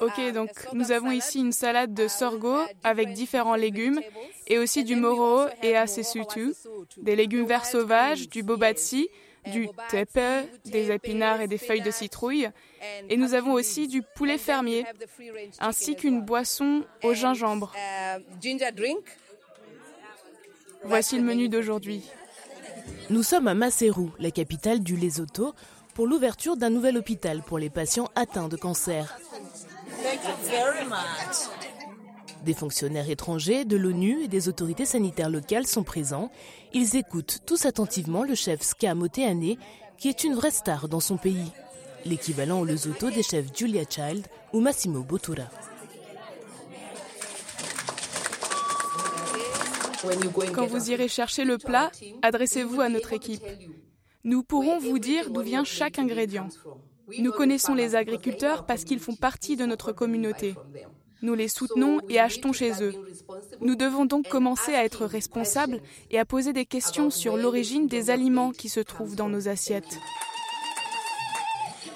Ok, donc nous avons ici une salade de sorgho avec différents légumes et aussi du moro et asesutu, des légumes verts sauvages, du bobatsi, du tepe, des épinards et des feuilles de citrouille. Et nous avons aussi du poulet fermier, ainsi qu'une boisson au gingembre. Voici le menu d'aujourd'hui. Nous sommes à Maseru, la capitale du Lesotho, pour l'ouverture d'un nouvel hôpital pour les patients atteints de cancer. Des fonctionnaires étrangers, de l'ONU et des autorités sanitaires locales sont présents. Ils écoutent tous attentivement le chef Ska Moteane, qui est une vraie star dans son pays, l'équivalent au Lesotho des chefs Julia Child ou Massimo Bottura. Quand vous irez chercher le plat, adressez-vous à notre équipe. Nous pourrons vous dire d'où vient chaque ingrédient. Nous connaissons les agriculteurs parce qu'ils font partie de notre communauté. Nous les soutenons et achetons chez eux. Nous devons donc commencer à être responsables et à poser des questions sur l'origine des aliments qui se trouvent dans nos assiettes.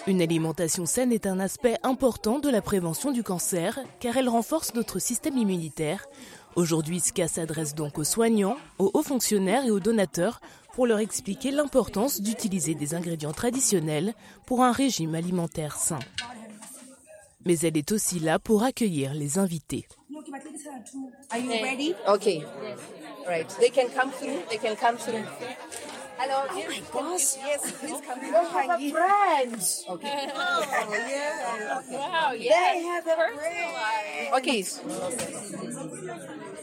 Une alimentation saine est un aspect important de la prévention du cancer car elle renforce notre système immunitaire. Aujourd'hui, SCA s'adresse donc aux soignants, aux hauts fonctionnaires et aux donateurs pour leur expliquer l'importance d'utiliser des ingrédients traditionnels pour un régime alimentaire sain mais elle est aussi là pour accueillir les invités. Are you ready? Okay. Right. They can come through. They can come through. Hello. Oh my boss. Yes, please come through. They have a friend. Okay. Oh, yeah. Wow, yeah. They have a friend. Okay.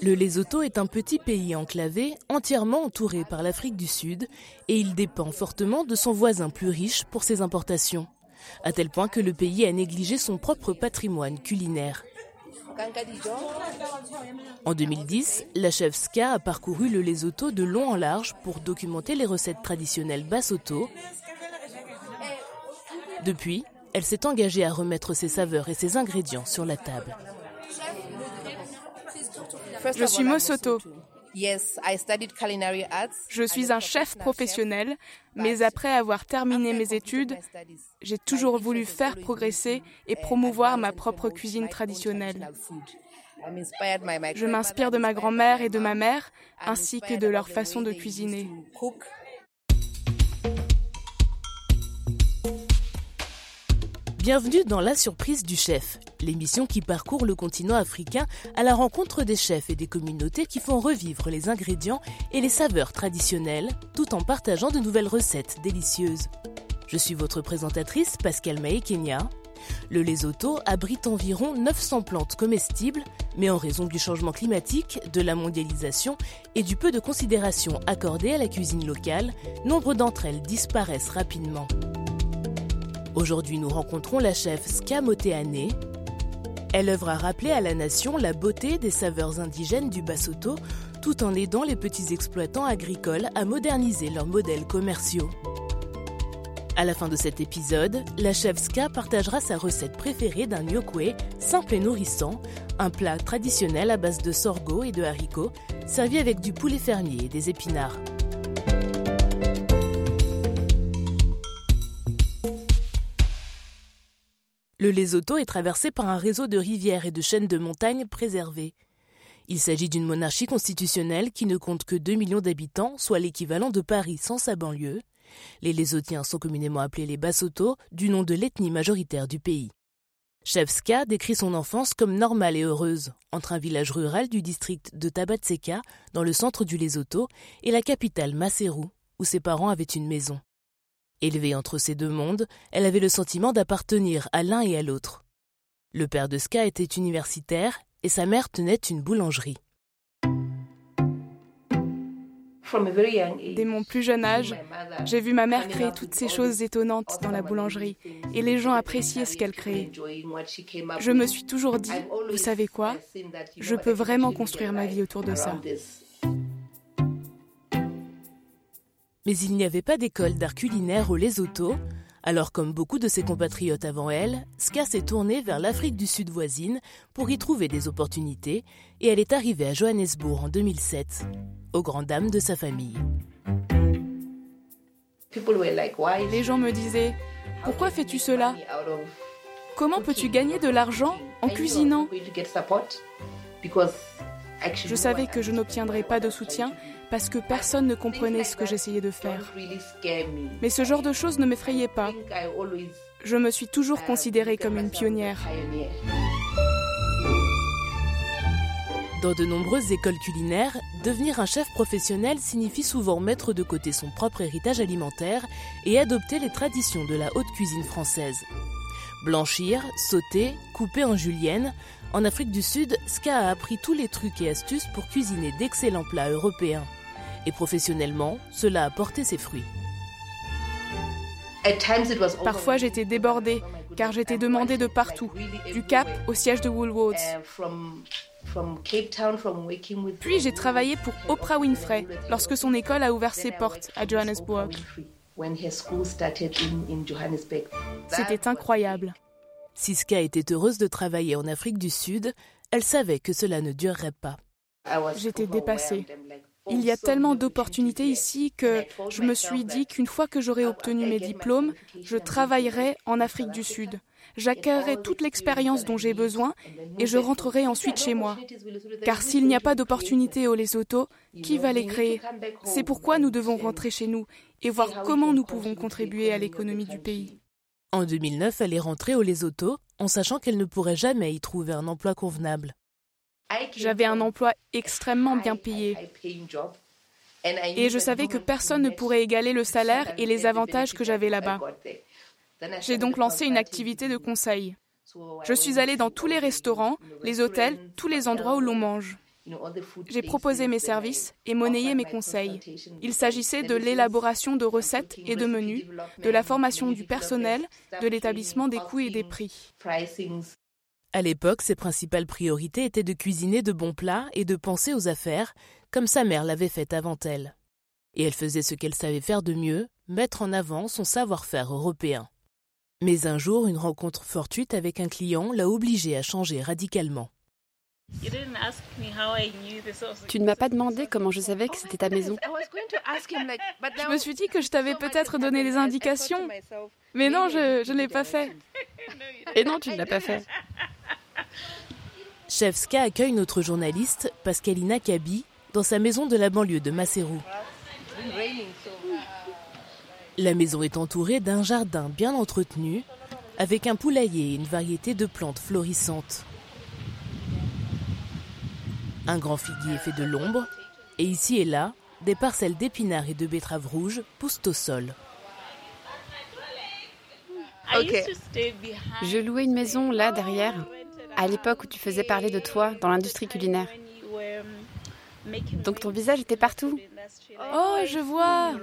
Le Lesotho est un petit pays enclavé, entièrement entouré par l'Afrique du Sud, et il dépend fortement de son voisin plus riche pour ses importations à tel point que le pays a négligé son propre patrimoine culinaire. En 2010, la chef Ska a parcouru le Lesotho de long en large pour documenter les recettes traditionnelles Basoto. Depuis, elle s'est engagée à remettre ses saveurs et ses ingrédients sur la table. Je suis Mosoto, je suis un chef professionnel, mais après avoir terminé mes études, j'ai toujours voulu faire progresser et promouvoir ma propre cuisine traditionnelle. Je m'inspire de ma grand-mère et de ma mère, ainsi que de leur façon de cuisiner. Bienvenue dans La Surprise du Chef, l'émission qui parcourt le continent africain à la rencontre des chefs et des communautés qui font revivre les ingrédients et les saveurs traditionnelles tout en partageant de nouvelles recettes délicieuses. Je suis votre présentatrice Pascal Maé Kenya. Le Lesotho abrite environ 900 plantes comestibles, mais en raison du changement climatique, de la mondialisation et du peu de considération accordée à la cuisine locale, nombre d'entre elles disparaissent rapidement. Aujourd'hui, nous rencontrons la chef Ska Moteane. Elle œuvre à rappeler à la nation la beauté des saveurs indigènes du Basotho, tout en aidant les petits exploitants agricoles à moderniser leurs modèles commerciaux. À la fin de cet épisode, la chef Ska partagera sa recette préférée d'un nyokwe simple et nourrissant, un plat traditionnel à base de sorgho et de haricots, servi avec du poulet fermier et des épinards. Le Lesotho est traversé par un réseau de rivières et de chaînes de montagnes préservées. Il s'agit d'une monarchie constitutionnelle qui ne compte que 2 millions d'habitants, soit l'équivalent de Paris sans sa banlieue. Les Lésotiens sont communément appelés les Basotho, du nom de l'ethnie majoritaire du pays. Chevska décrit son enfance comme normale et heureuse, entre un village rural du district de Tabatseka, dans le centre du Lesotho, et la capitale Maseru, où ses parents avaient une maison. Élevée entre ces deux mondes, elle avait le sentiment d'appartenir à l'un et à l'autre. Le père de Ska était universitaire et sa mère tenait une boulangerie. Dès mon plus jeune âge, j'ai vu ma mère créer toutes ces choses étonnantes dans la boulangerie et les gens appréciaient ce qu'elle créait. Je me suis toujours dit, vous savez quoi, je peux vraiment construire ma vie autour de ça. Mais il n'y avait pas d'école d'art culinaire au Lesotho, alors comme beaucoup de ses compatriotes avant elle, Ska s'est tournée vers l'Afrique du Sud voisine pour y trouver des opportunités et elle est arrivée à Johannesburg en 2007, aux grandes dames de sa famille. Les gens me disaient Pourquoi fais-tu cela Comment peux-tu gagner de l'argent en cuisinant Je savais que je n'obtiendrais pas de soutien parce que personne ne comprenait ce que j'essayais de faire. Mais ce genre de choses ne m'effrayait pas. Je me suis toujours considérée comme une pionnière. Dans de nombreuses écoles culinaires, devenir un chef professionnel signifie souvent mettre de côté son propre héritage alimentaire et adopter les traditions de la haute cuisine française. Blanchir, sauter, couper en julienne, en Afrique du Sud, Ska a appris tous les trucs et astuces pour cuisiner d'excellents plats européens. Et professionnellement, cela a porté ses fruits. Parfois j'étais débordée, car j'étais demandée de partout, du Cap au siège de Woolworths. Puis j'ai travaillé pour Oprah Winfrey lorsque son école a ouvert ses portes à Johannesburg. C'était incroyable. Siska était heureuse de travailler en Afrique du Sud. Elle savait que cela ne durerait pas. J'étais dépassée. Il y a tellement d'opportunités ici que je me suis dit qu'une fois que j'aurai obtenu mes diplômes, je travaillerai en Afrique du Sud. J'acquerrai toute l'expérience dont j'ai besoin et je rentrerai ensuite chez moi. Car s'il n'y a pas d'opportunités au Lesotho, qui va les créer? C'est pourquoi nous devons rentrer chez nous et voir comment nous pouvons contribuer à l'économie du pays. En 2009, elle est rentrée au Lesotho en sachant qu'elle ne pourrait jamais y trouver un emploi convenable. J'avais un emploi extrêmement bien payé. Et je savais que personne ne pourrait égaler le salaire et les avantages que j'avais là-bas. J'ai donc lancé une activité de conseil. Je suis allée dans tous les restaurants, les hôtels, tous les endroits où l'on mange. J'ai proposé mes services et monnayé mes conseils. Il s'agissait de l'élaboration de recettes et de menus, de la formation du personnel, de l'établissement des coûts et des prix. À l'époque, ses principales priorités étaient de cuisiner de bons plats et de penser aux affaires, comme sa mère l'avait fait avant elle. Et elle faisait ce qu'elle savait faire de mieux, mettre en avant son savoir-faire européen. Mais un jour, une rencontre fortuite avec un client l'a obligée à changer radicalement. Tu ne m'as pas demandé comment je savais que c'était ta maison. Je me suis dit que je t'avais peut-être donné des indications. Mais non, je ne l'ai pas fait. Et non, tu ne l'as pas fait. Chefska accueille notre journaliste, Pascalina Kabi, dans sa maison de la banlieue de Maseru. La maison est entourée d'un jardin bien entretenu, avec un poulailler et une variété de plantes florissantes. Un grand figuier fait de l'ombre, et ici et là, des parcelles d'épinards et de betteraves rouges poussent au sol. Je louais une maison là derrière, à l'époque où tu faisais parler de toi dans l'industrie culinaire. Donc ton visage était partout. Oh, je vois.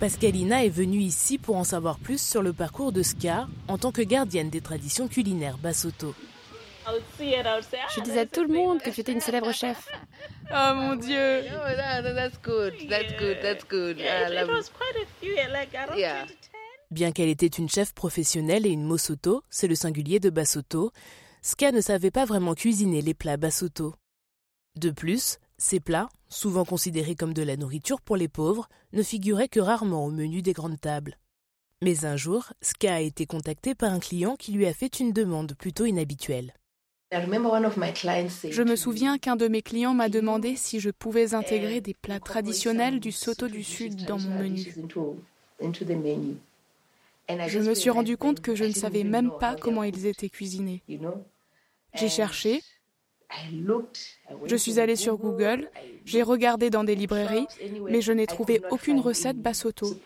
Pascalina est venue ici pour en savoir plus sur le parcours de Ska en tant que gardienne des traditions culinaires Basotho. Je disais à tout le monde que tu étais une célèbre chef. Oh mon Dieu. Bien qu'elle était une chef professionnelle et une mosoto, c'est le singulier de Basotho, Ska ne savait pas vraiment cuisiner les plats Basotho. De plus, ces plats, souvent considérés comme de la nourriture pour les pauvres, ne figuraient que rarement au menu des grandes tables. Mais un jour, Ska a été contacté par un client qui lui a fait une demande plutôt inhabituelle. Je me souviens qu'un de mes clients m'a demandé si je pouvais intégrer des plats traditionnels du Soto du Sud dans mon menu. Je me suis rendu compte que je ne savais même pas comment ils étaient cuisinés. J'ai cherché, je suis allée sur Google, j'ai regardé dans des librairies, mais je n'ai trouvé aucune recette Basotho.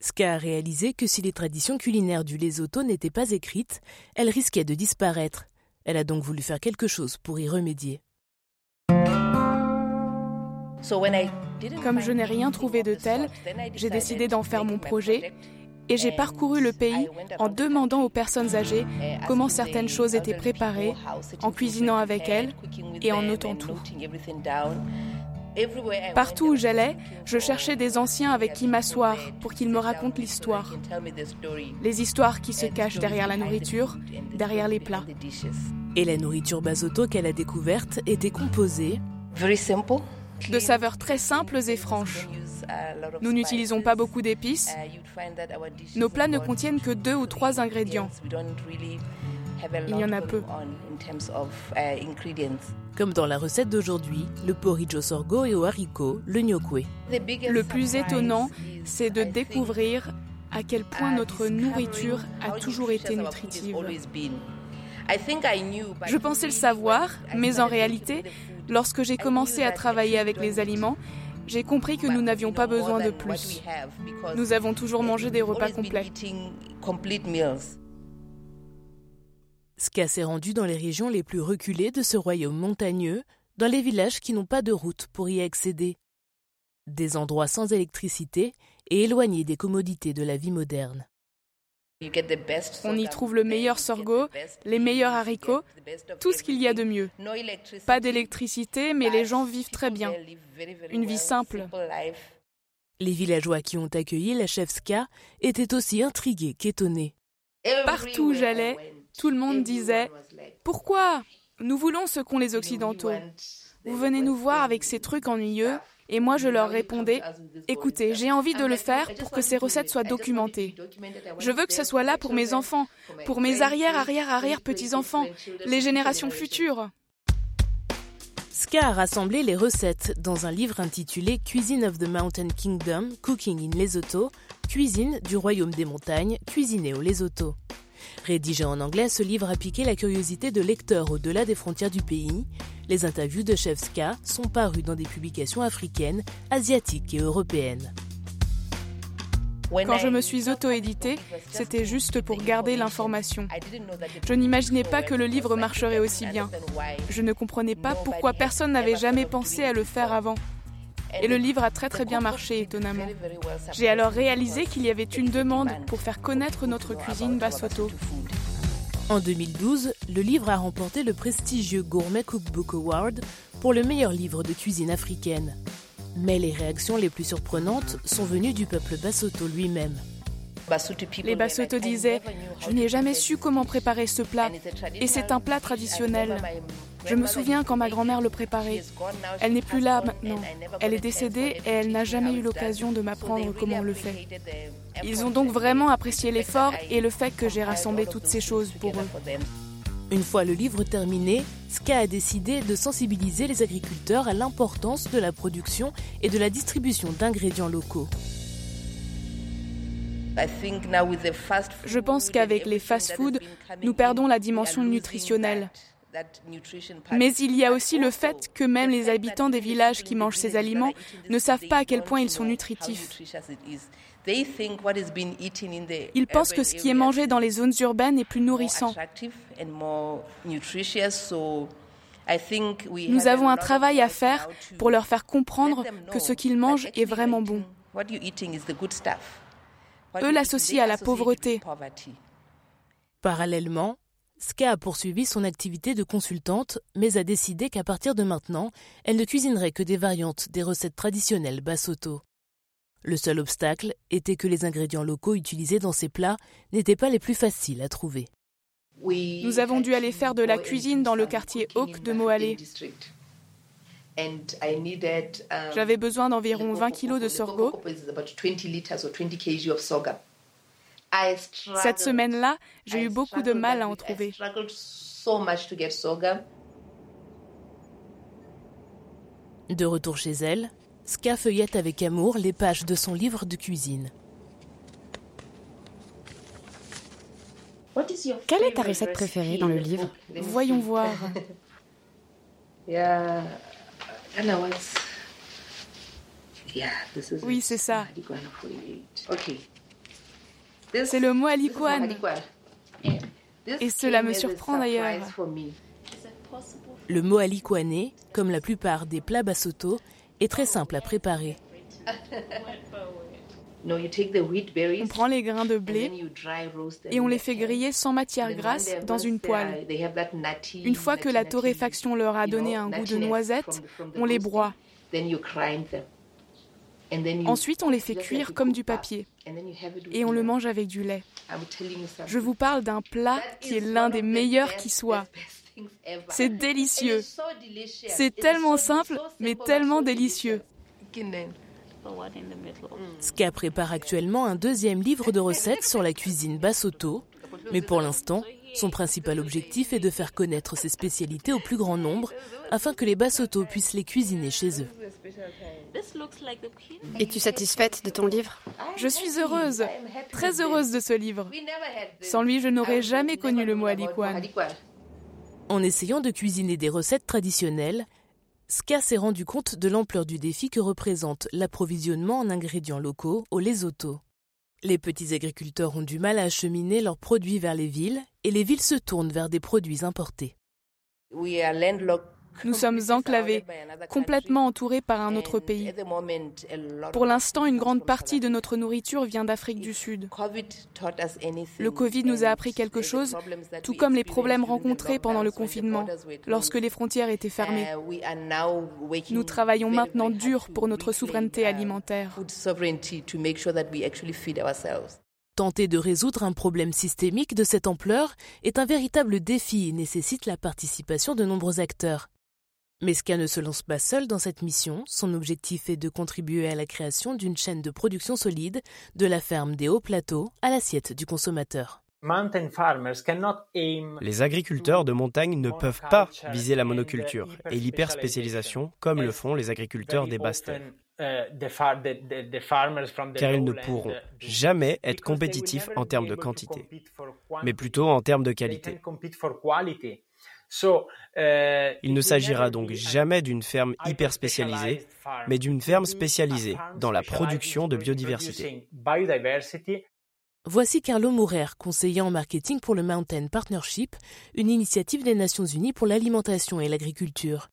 Ska a réalisé que si les traditions culinaires du Lesotho n'étaient pas écrites, elles risquaient de disparaître. Elle a donc voulu faire quelque chose pour y remédier. Comme je n'ai rien trouvé de tel, j'ai décidé d'en faire mon projet et j'ai parcouru le pays en demandant aux personnes âgées comment certaines choses étaient préparées, en cuisinant avec elles et en notant tout. Partout où j'allais, je cherchais des anciens avec qui m'asseoir pour qu'ils me racontent l'histoire. Les histoires qui se cachent derrière la nourriture, derrière les plats. Et la nourriture basoto qu'elle a découverte était composée de saveurs très simples et franches. Nous n'utilisons pas beaucoup d'épices. Nos plats ne contiennent que deux ou trois ingrédients. Il y en a peu. Comme dans la recette d'aujourd'hui, le porridge au sorgho et au haricot, le gnocque. Le plus étonnant, c'est de découvrir à quel point notre nourriture a toujours été nutritive. Je pensais le savoir, mais en réalité, lorsque j'ai commencé à travailler avec les aliments, j'ai compris que nous n'avions pas besoin de plus. Nous avons toujours mangé des repas complets. Ska s'est rendu dans les régions les plus reculées de ce royaume montagneux, dans les villages qui n'ont pas de route pour y accéder. Des endroits sans électricité et éloignés des commodités de la vie moderne. On y trouve le meilleur sorgho, les meilleurs haricots, tout ce qu'il y a de mieux. Pas d'électricité, mais les gens vivent très bien. Une vie simple. Les villageois qui ont accueilli la chef Ska étaient aussi intrigués qu'étonnés. Partout où j'allais, tout le monde disait Pourquoi Nous voulons ce qu'ont les Occidentaux. Vous venez nous voir avec ces trucs ennuyeux. Et moi, je leur répondais Écoutez, j'ai envie de le faire pour que ces recettes soient documentées. Je veux que ce soit là pour mes enfants, pour mes arrière, arrière, arrière petits-enfants, les générations futures. Ska a rassemblé les recettes dans un livre intitulé Cuisine of the Mountain Kingdom, Cooking in Lesotho, Cuisine du Royaume des Montagnes, cuisiné au Lesotho. Rédigé en anglais, ce livre a piqué la curiosité de lecteurs au-delà des frontières du pays. Les interviews de Chef Ska sont parues dans des publications africaines, asiatiques et européennes. Quand je me suis auto-édité, c'était juste pour garder l'information. Je n'imaginais pas que le livre marcherait aussi bien. Je ne comprenais pas pourquoi personne n'avait jamais pensé à le faire avant. Et le livre a très très bien marché, étonnamment. J'ai alors réalisé qu'il y avait une demande pour faire connaître notre cuisine Basotho. En 2012, le livre a remporté le prestigieux Gourmet Cookbook Award pour le meilleur livre de cuisine africaine. Mais les réactions les plus surprenantes sont venues du peuple Basotho lui-même. Les Basotho disaient Je n'ai jamais su comment préparer ce plat, et c'est un plat traditionnel. Je me souviens quand ma grand-mère le préparait. Elle n'est plus là maintenant. Elle est décédée et elle n'a jamais eu l'occasion de m'apprendre comment on le fait. Ils ont donc vraiment apprécié l'effort et le fait que j'ai rassemblé toutes ces choses pour eux. Une fois le livre terminé, Ska a décidé de sensibiliser les agriculteurs à l'importance de la production et de la distribution d'ingrédients locaux. Je pense qu'avec les fast-foods, nous perdons la dimension nutritionnelle. Mais il y a aussi le fait que même les habitants des villages qui mangent ces aliments ne savent pas à quel point ils sont nutritifs. Ils pensent que ce qui est mangé dans les zones urbaines est plus nourrissant. Nous avons un travail à faire pour leur faire comprendre que ce qu'ils mangent est vraiment bon. Eux l'associent à la pauvreté. Parallèlement, Ska a poursuivi son activité de consultante, mais a décidé qu'à partir de maintenant, elle ne cuisinerait que des variantes des recettes traditionnelles Basotho. Le seul obstacle était que les ingrédients locaux utilisés dans ces plats n'étaient pas les plus faciles à trouver. Nous avons dû aller faire de la cuisine dans le quartier Oak de Moale. J'avais besoin d'environ 20 kilos de sorgho. Cette semaine-là, j'ai eu beaucoup de mal à en trouver. De retour chez elle, Ska feuillette avec amour les pages de son livre de cuisine. Quelle est ta recette préférée dans le livre? Voyons voir. Oui, c'est ça. C'est le mot alikwan. Et cela me surprend d'ailleurs. Le mot alikwané, comme la plupart des plats basotho, est très simple à préparer. On prend les grains de blé et on les fait griller sans matière grasse dans une poêle. Une fois que la torréfaction leur a donné un goût de noisette, on les broie. Ensuite, on les fait cuire comme du papier. Et on le mange avec du lait. Je vous parle d'un plat qui est l'un des meilleurs qui soit. C'est délicieux. C'est tellement simple, mais tellement délicieux. Ska prépare actuellement un deuxième livre de recettes sur la cuisine Basoto, mais pour l'instant, son principal objectif est de faire connaître ses spécialités au plus grand nombre afin que les Basoto puissent les cuisiner chez eux. Es-tu satisfaite de ton livre? Je suis heureuse, très heureuse de ce livre. Sans lui, je n'aurais jamais connu le mot alikwan. En essayant de cuisiner des recettes traditionnelles, Ska s'est rendu compte de l'ampleur du défi que représente l'approvisionnement en ingrédients locaux au Lesotho. Les petits agriculteurs ont du mal à acheminer leurs produits vers les villes et les villes se tournent vers des produits importés. Nous sommes enclavés, complètement entourés par un autre pays. Pour l'instant, une grande partie de notre nourriture vient d'Afrique du Sud. Le Covid nous a appris quelque chose, tout comme les problèmes rencontrés pendant le confinement, lorsque les frontières étaient fermées. Nous travaillons maintenant dur pour notre souveraineté alimentaire. Tenter de résoudre un problème systémique de cette ampleur est un véritable défi et nécessite la participation de nombreux acteurs. Mais Ska ne se lance pas seul dans cette mission. Son objectif est de contribuer à la création d'une chaîne de production solide, de la ferme des hauts plateaux à l'assiette du consommateur. Les agriculteurs de montagne ne peuvent pas viser la monoculture et l'hyperspécialisation comme le font les agriculteurs des basses terres. Car ils ne pourront jamais être compétitifs en termes de quantité, mais plutôt en termes de qualité. Euh, Il ne s'agira donc jamais d'une ferme hyper spécialisée, mais d'une ferme spécialisée dans la production de biodiversité. Voici Carlo Mourer, conseiller en marketing pour le Mountain Partnership, une initiative des Nations Unies pour l'alimentation et l'agriculture.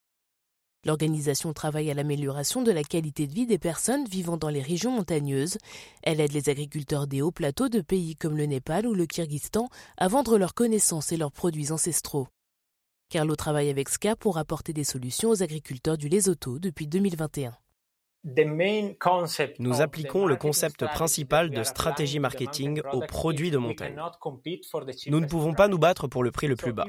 L'organisation travaille à l'amélioration de la qualité de vie des personnes vivant dans les régions montagneuses. Elle aide les agriculteurs des hauts plateaux de pays comme le Népal ou le Kyrgyzstan à vendre leurs connaissances et leurs produits ancestraux. Carlo travaille avec SCA pour apporter des solutions aux agriculteurs du Lesotho depuis 2021. Nous appliquons le concept principal de stratégie marketing aux produits de montagne. Nous ne pouvons pas nous battre pour le prix le plus bas.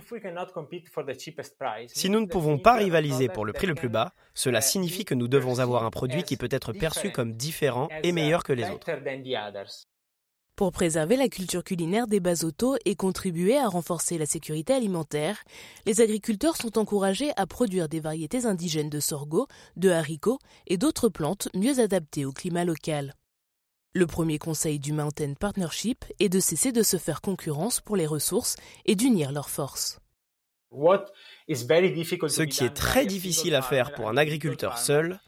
Si nous ne pouvons pas rivaliser pour le prix le plus bas, cela signifie que nous devons avoir un produit qui peut être perçu comme différent et meilleur que les autres. Pour préserver la culture culinaire des Basoto et contribuer à renforcer la sécurité alimentaire, les agriculteurs sont encouragés à produire des variétés indigènes de sorgho, de haricots et d'autres plantes mieux adaptées au climat local. Le premier conseil du Mountain Partnership est de cesser de se faire concurrence pour les ressources et d'unir leurs forces. Ce qui est très difficile à faire pour un agriculteur seul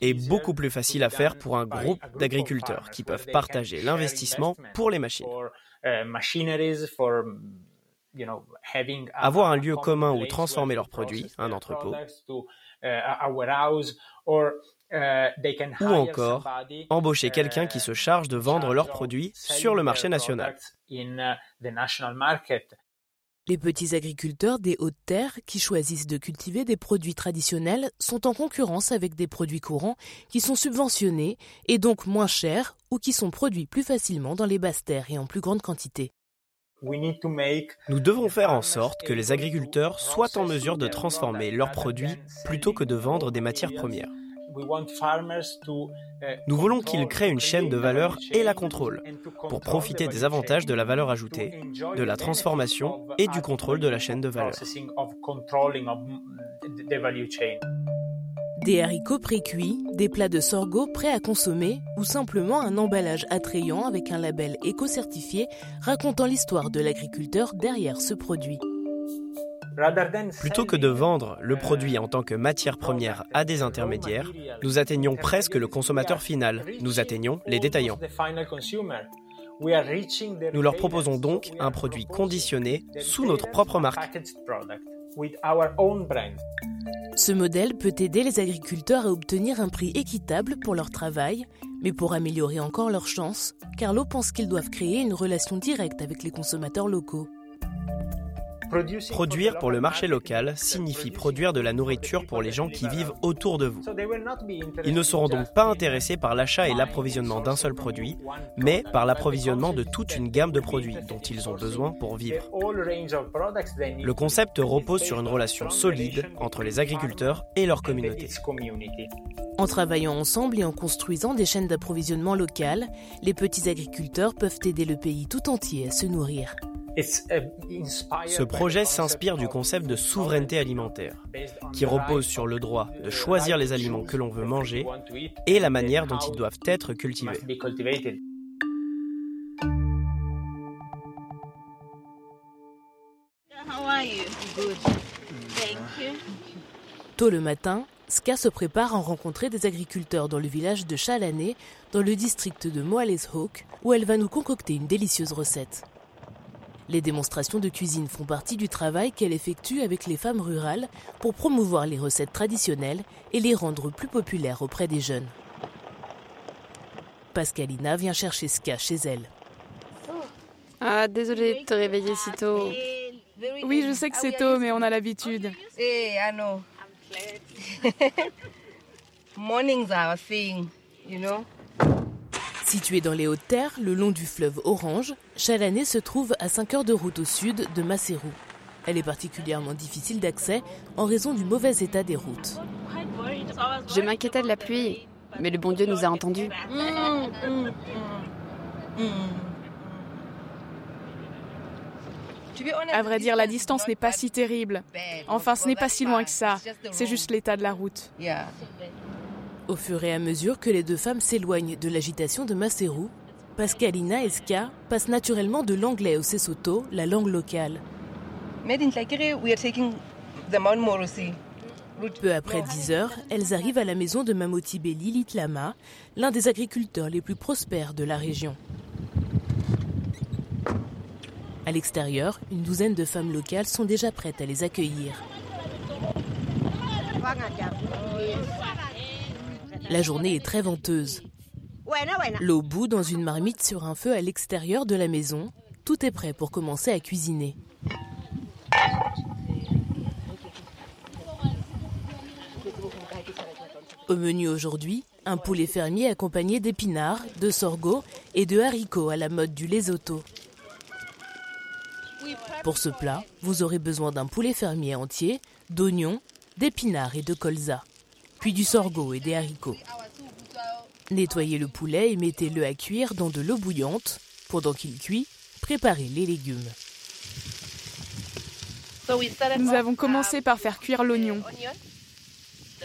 est beaucoup plus facile à faire pour un groupe d'agriculteurs qui peuvent partager l'investissement pour les machines. Avoir un lieu commun où transformer leurs produits, un entrepôt, ou encore embaucher quelqu'un qui se charge de vendre leurs produits sur le marché national. Les petits agriculteurs des hautes terres qui choisissent de cultiver des produits traditionnels sont en concurrence avec des produits courants qui sont subventionnés et donc moins chers ou qui sont produits plus facilement dans les basses terres et en plus grande quantité. Nous devons faire en sorte que les agriculteurs soient en mesure de transformer leurs produits plutôt que de vendre des matières premières. Nous voulons qu'ils créent une chaîne de valeur et la contrôlent pour profiter des avantages de la valeur ajoutée, de la transformation et du contrôle de la chaîne de valeur. Des haricots pré-cuits, des plats de sorgho prêts à consommer ou simplement un emballage attrayant avec un label éco-certifié racontant l'histoire de l'agriculteur derrière ce produit. Plutôt que de vendre le produit en tant que matière première à des intermédiaires, nous atteignons presque le consommateur final, nous atteignons les détaillants. Nous leur proposons donc un produit conditionné sous notre propre marque. Ce modèle peut aider les agriculteurs à obtenir un prix équitable pour leur travail, mais pour améliorer encore leurs chances, Carlo pense qu'ils doivent créer une relation directe avec les consommateurs locaux. Produire pour le marché local signifie produire de la nourriture pour les gens qui vivent autour de vous. Ils ne seront donc pas intéressés par l'achat et l'approvisionnement d'un seul produit, mais par l'approvisionnement de toute une gamme de produits dont ils ont besoin pour vivre. Le concept repose sur une relation solide entre les agriculteurs et leur communauté. En travaillant ensemble et en construisant des chaînes d'approvisionnement locales, les petits agriculteurs peuvent aider le pays tout entier à se nourrir. Ce projet s'inspire du concept de souveraineté alimentaire, qui repose sur le droit de choisir les aliments que l'on veut manger et la manière dont ils doivent être cultivés. Tôt le matin, Ska se prépare à rencontrer des agriculteurs dans le village de Chalané, dans le district de Moales Hawk, où elle va nous concocter une délicieuse recette. Les démonstrations de cuisine font partie du travail qu'elle effectue avec les femmes rurales pour promouvoir les recettes traditionnelles et les rendre plus populaires auprès des jeunes. Pascalina vient chercher Ska chez elle. Ah, désolée de te réveiller si tôt. Oui, je sais que c'est tôt, mais on a l'habitude. Mornings are a thing, you know? Située dans les Hautes-Terres, le long du fleuve Orange, Chalané se trouve à 5 heures de route au sud de Maseru. Elle est particulièrement difficile d'accès en raison du mauvais état des routes. Je m'inquiétais de la pluie, mais le bon Dieu nous a entendus. À vrai dire, la distance n'est pas si terrible. Enfin, ce n'est pas si loin que ça. C'est juste l'état de la route. Au fur et à mesure que les deux femmes s'éloignent de l'agitation de Maseru, Pascalina et Ska passent naturellement de l'anglais au Sesotho, la langue locale. Peu après 10 heures, elles arrivent à la maison de Mamotibé Lilith Lama, l'un des agriculteurs les plus prospères de la région. À l'extérieur, une douzaine de femmes locales sont déjà prêtes à les accueillir. La journée est très venteuse. L'eau bout dans une marmite sur un feu à l'extérieur de la maison. Tout est prêt pour commencer à cuisiner. Au menu aujourd'hui, un poulet fermier accompagné d'épinards, de sorgho et de haricots à la mode du Lesotho. Pour ce plat, vous aurez besoin d'un poulet fermier entier, d'oignons, d'épinards et de colza, puis du sorgho et des haricots. Nettoyez le poulet et mettez-le à cuire dans de l'eau bouillante. Pendant qu'il cuit, préparez les légumes. Nous avons commencé par faire cuire l'oignon.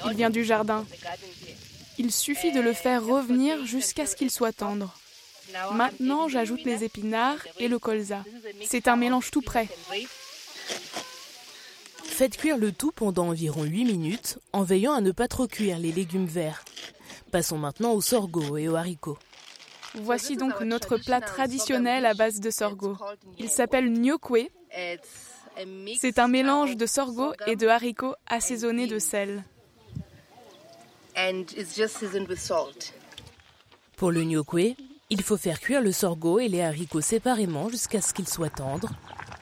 Il vient du jardin. Il suffit de le faire revenir jusqu'à ce qu'il soit tendre. Maintenant, j'ajoute les épinards et le colza. C'est un mélange tout prêt. Faites cuire le tout pendant environ 8 minutes en veillant à ne pas trop cuire les légumes verts. Passons maintenant au sorgho et aux haricots. Voici donc notre plat traditionnel à base de sorgho. Il s'appelle nyokwe. C'est un mélange de sorgho et de haricots assaisonnés de sel. Pour le nyokwe, il faut faire cuire le sorgho et les haricots séparément jusqu'à ce qu'ils soient tendres.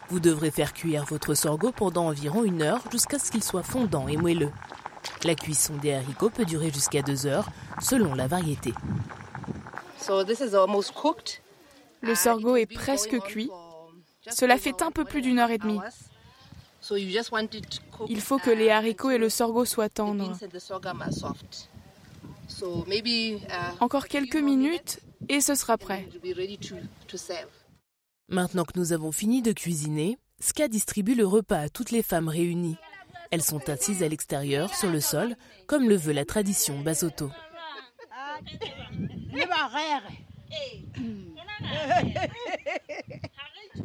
Vous devrez faire cuire votre sorgho pendant environ une heure jusqu'à ce qu'il soit fondant et moelleux. La cuisson des haricots peut durer jusqu'à deux heures selon la variété. Le sorgho est presque cuit. Cela fait un peu plus d'une heure et demie. Il faut que les haricots et le sorgho soient tendres. Encore quelques minutes et ce sera prêt. Maintenant que nous avons fini de cuisiner, Ska distribue le repas à toutes les femmes réunies. Elles sont assises à l'extérieur, sur le sol, comme le veut la tradition Basoto.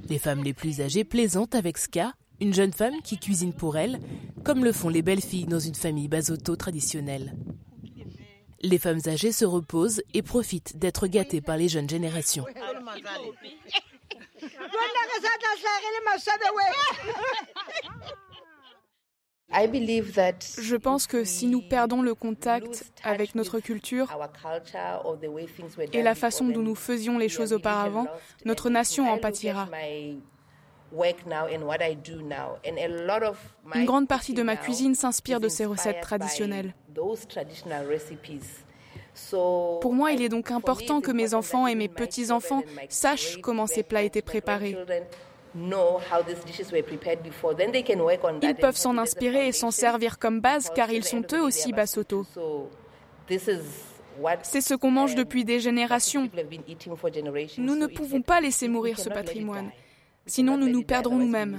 Les femmes les plus âgées plaisantent avec Ska, une jeune femme qui cuisine pour elles, comme le font les belles filles dans une famille Basoto traditionnelle. Les femmes âgées se reposent et profitent d'être gâtées par les jeunes générations. Je pense que si nous perdons le contact avec notre culture et la façon dont nous faisions les choses auparavant, notre nation en pâtira. Une grande partie de ma cuisine s'inspire de ces recettes traditionnelles. Pour moi, il est donc important que mes enfants et mes petits-enfants sachent comment ces plats étaient préparés. Ils peuvent s'en inspirer et s'en servir comme base car ils sont eux aussi Basoto. C'est ce qu'on mange depuis des générations. Nous ne pouvons pas laisser mourir ce patrimoine, sinon nous nous perdrons nous-mêmes.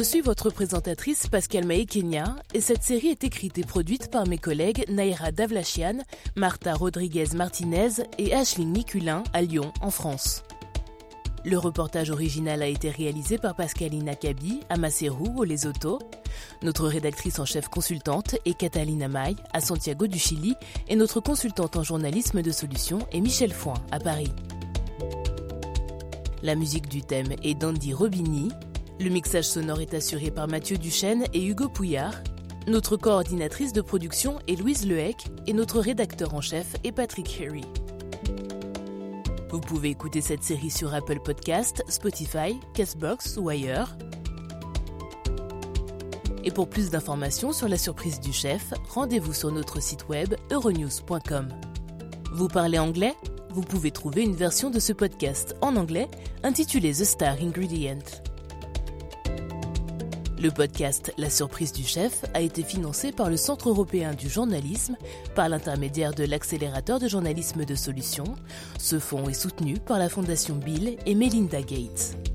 Je suis votre présentatrice Pascal Kenya et cette série est écrite et produite par mes collègues Naira Davlachian, Martha Rodriguez Martinez et Ashley Niculin à Lyon, en France. Le reportage original a été réalisé par Pascaline à Maseru, au Lesotho. Notre rédactrice en chef consultante est Catalina May à Santiago du Chili et notre consultante en journalisme de solutions est Michel Foin à Paris. La musique du thème est d'Andy Robini le mixage sonore est assuré par Mathieu Duchesne et Hugo Pouillard. Notre coordinatrice de production est Louise Lehec et notre rédacteur en chef est Patrick Harry. Vous pouvez écouter cette série sur Apple Podcast, Spotify, Castbox ou ailleurs. Et pour plus d'informations sur la surprise du chef, rendez-vous sur notre site web euronews.com. Vous parlez anglais? Vous pouvez trouver une version de ce podcast en anglais intitulé The Star Ingredient. Le podcast La surprise du chef a été financé par le Centre européen du journalisme par l'intermédiaire de l'accélérateur de journalisme de solutions. Ce fonds est soutenu par la Fondation Bill et Melinda Gates.